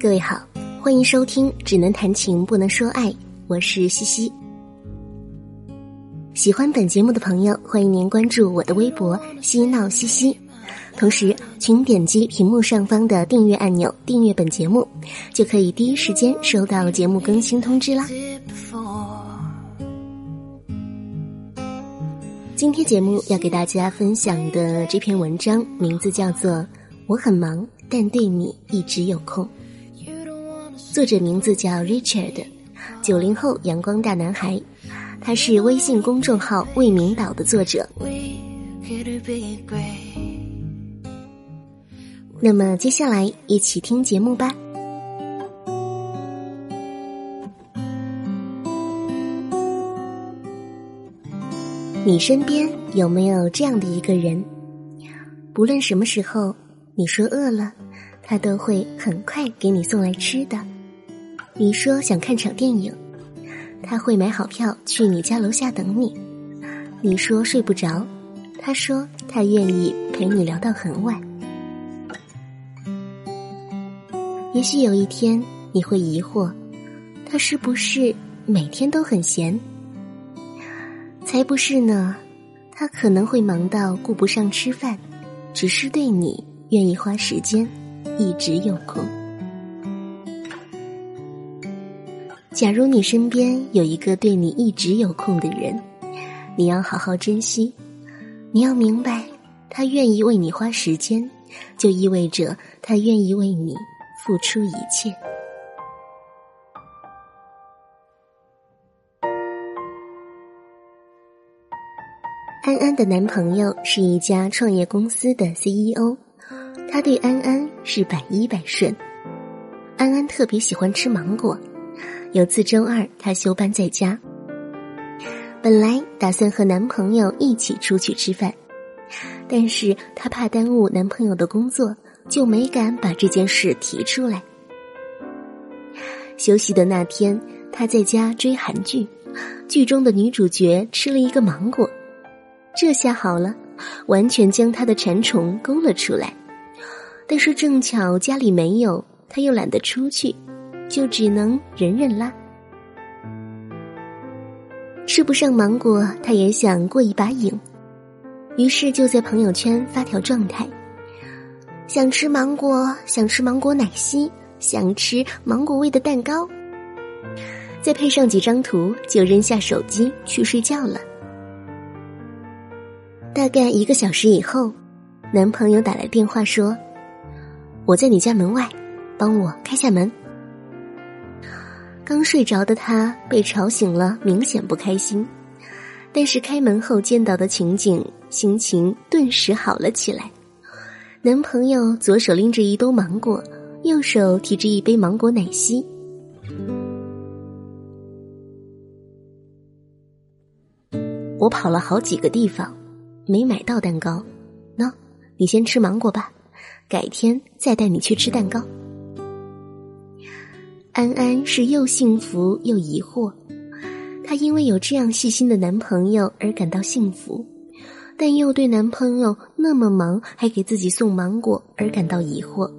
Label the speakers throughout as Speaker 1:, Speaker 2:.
Speaker 1: 各位好，欢迎收听《只能谈情不能说爱》，我是西西。喜欢本节目的朋友，欢迎您关注我的微博“嬉闹西西”，同时请点击屏幕上方的订阅按钮，订阅本节目，就可以第一时间收到节目更新通知啦。今天节目要给大家分享的这篇文章，名字叫做《我很忙，但对你一直有空》。作者名字叫 Richard，九零后阳光大男孩，他是微信公众号“未名岛”的作者。那么接下来一起听节目吧。你身边有没有这样的一个人？不论什么时候，你说饿了，他都会很快给你送来吃的。你说想看场电影，他会买好票去你家楼下等你。你说睡不着，他说他愿意陪你聊到很晚。也许有一天你会疑惑，他是不是每天都很闲？才不是呢，他可能会忙到顾不上吃饭，只是对你愿意花时间，一直有空。假如你身边有一个对你一直有空的人，你要好好珍惜。你要明白，他愿意为你花时间，就意味着他愿意为你付出一切。安安的男朋友是一家创业公司的 CEO，他对安安是百依百顺。安安特别喜欢吃芒果。有次周二，她休班在家，本来打算和男朋友一起出去吃饭，但是她怕耽误男朋友的工作，就没敢把这件事提出来。休息的那天，她在家追韩剧，剧中的女主角吃了一个芒果，这下好了，完全将她的馋虫勾了出来。但是正巧家里没有，她又懒得出去。就只能忍忍啦。吃不上芒果，他也想过一把瘾，于是就在朋友圈发条状态：想吃芒果，想吃芒果奶昔，想吃芒果味的蛋糕。再配上几张图，就扔下手机去睡觉了。大概一个小时以后，男朋友打来电话说：“我在你家门外，帮我开下门。”刚睡着的他被吵醒了，明显不开心。但是开门后见到的情景，心情顿时好了起来。男朋友左手拎着一兜芒果，右手提着一杯芒果奶昔。我跑了好几个地方，没买到蛋糕。喏，你先吃芒果吧，改天再带你去吃蛋糕。安安是又幸福又疑惑，她因为有这样细心的男朋友而感到幸福，但又对男朋友那么忙还给自己送芒果而感到疑惑。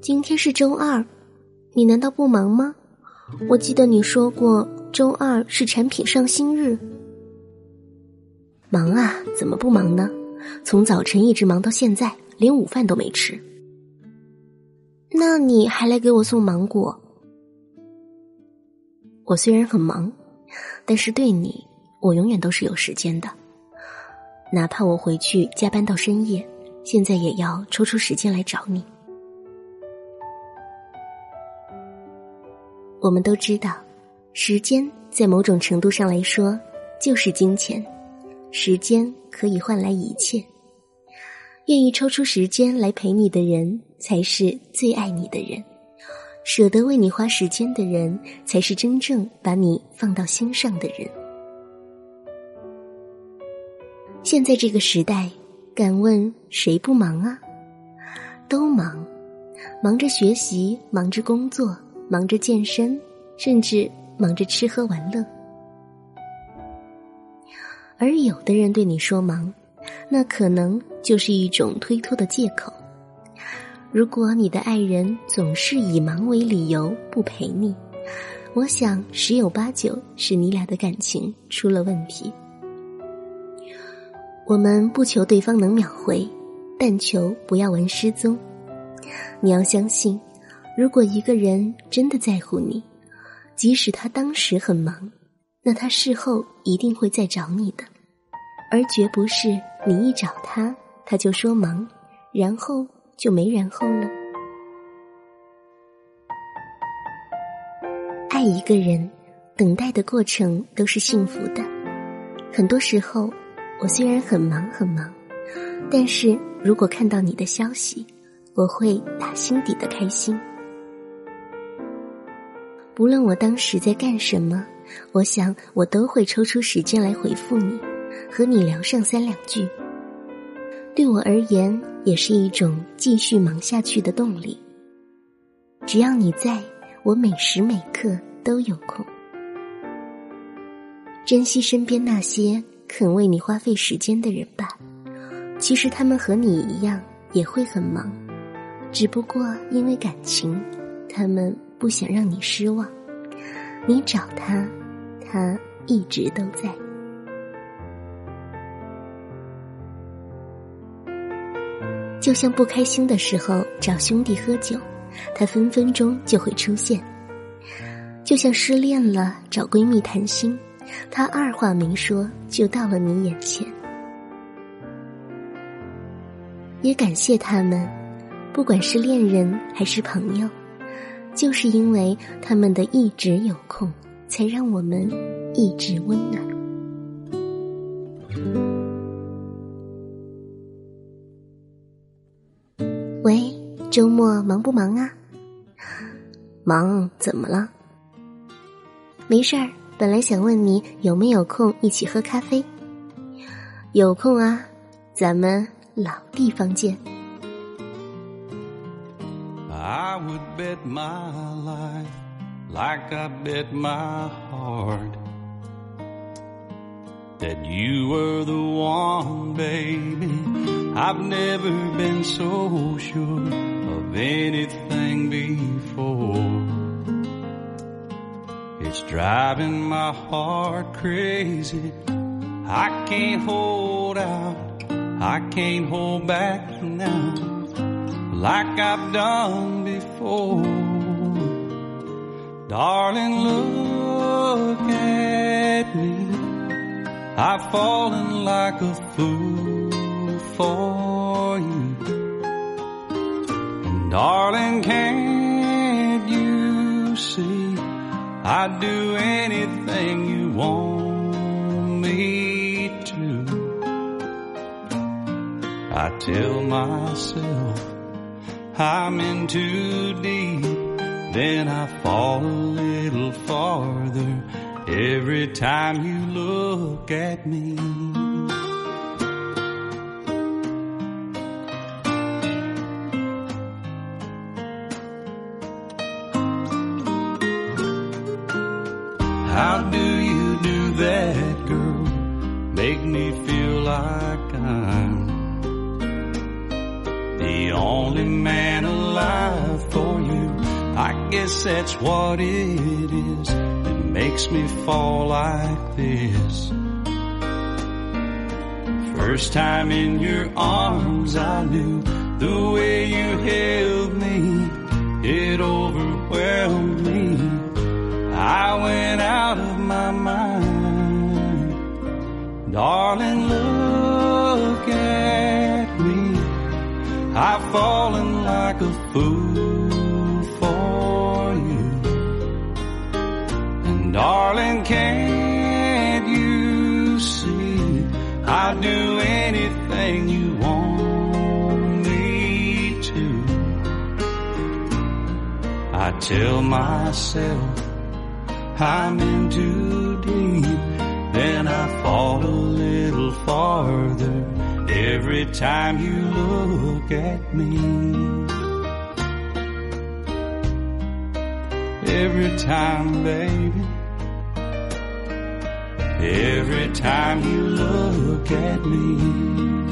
Speaker 1: 今天是周二，你难道不忙吗？我记得你说过周二是产品上新日。忙啊，怎么不忙呢？从早晨一直忙到现在，连午饭都没吃。那你还来给我送芒果？我虽然很忙，但是对你，我永远都是有时间的。哪怕我回去加班到深夜，现在也要抽出时间来找你。我们都知道，时间在某种程度上来说就是金钱，时间可以换来一切。愿意抽出时间来陪你的人，才是最爱你的人；舍得为你花时间的人，才是真正把你放到心上的人。现在这个时代，敢问谁不忙啊？都忙，忙着学习，忙着工作，忙着健身，甚至忙着吃喝玩乐。而有的人对你说忙。那可能就是一种推脱的借口。
Speaker 2: 如果你的爱人总是以忙为理由不陪你，我想十有八九是你俩的感情出了问题。我们不求对方能秒回，但求不要玩失踪。你要相信，如果一个人真的在乎你，即使他当时很忙，那他事后一定会再找你的，而绝不是你一找他，他就说忙，然后。就没然后了。爱一个人，等待的过程都是幸福的。很多时候，我虽然很忙很忙，但是如果看到你的消息，我会打心底的开心。不论我当时在干什么，我想我都会抽出时间来回复你，和你聊上三两句。对我而言，也是一种继续忙下去的动力。只要你在，我每时每刻都有空。珍惜身边那些肯为你花费时间的人吧。其实他们和你一样，也会很忙，只不过因为感情，他们不想让你失望。你找他，他一直都在。就像不开心的时候找兄弟喝酒，他分分钟就会出现；就像失恋了找闺蜜谈心，他二话没说就到了你眼前。也感谢他们，不管是恋人还是朋友，就是因为他们的一直有空，才让我们一直温暖。周末忙不忙啊？忙，怎么了？没事儿，本来想问你有没有空一起喝咖啡。有空啊，咱们老地方见。I would bet my life like I bet my heart that you were the one, baby. I've never been so sure anything before. It's driving my heart crazy. I can't hold out. I can't hold back now like I've done before. Darling, look at me. I've fallen like a fool for darling, can't you see I'd do anything you want me to? I tell myself I'm in too deep, then I fall a little farther every time you look at me. How do you do that, girl? Make me feel like I'm the only man alive for you. I guess that's what it is that makes me fall like this. First time in your arms, I knew the way you held me, it overwhelmed Darling, look at me. I've fallen like a fool for you. And darling, can't you see I'd do anything you want me to? I tell myself I'm in too deep, then I fall a little farther every time you look at me. Every time, baby every time you look at me.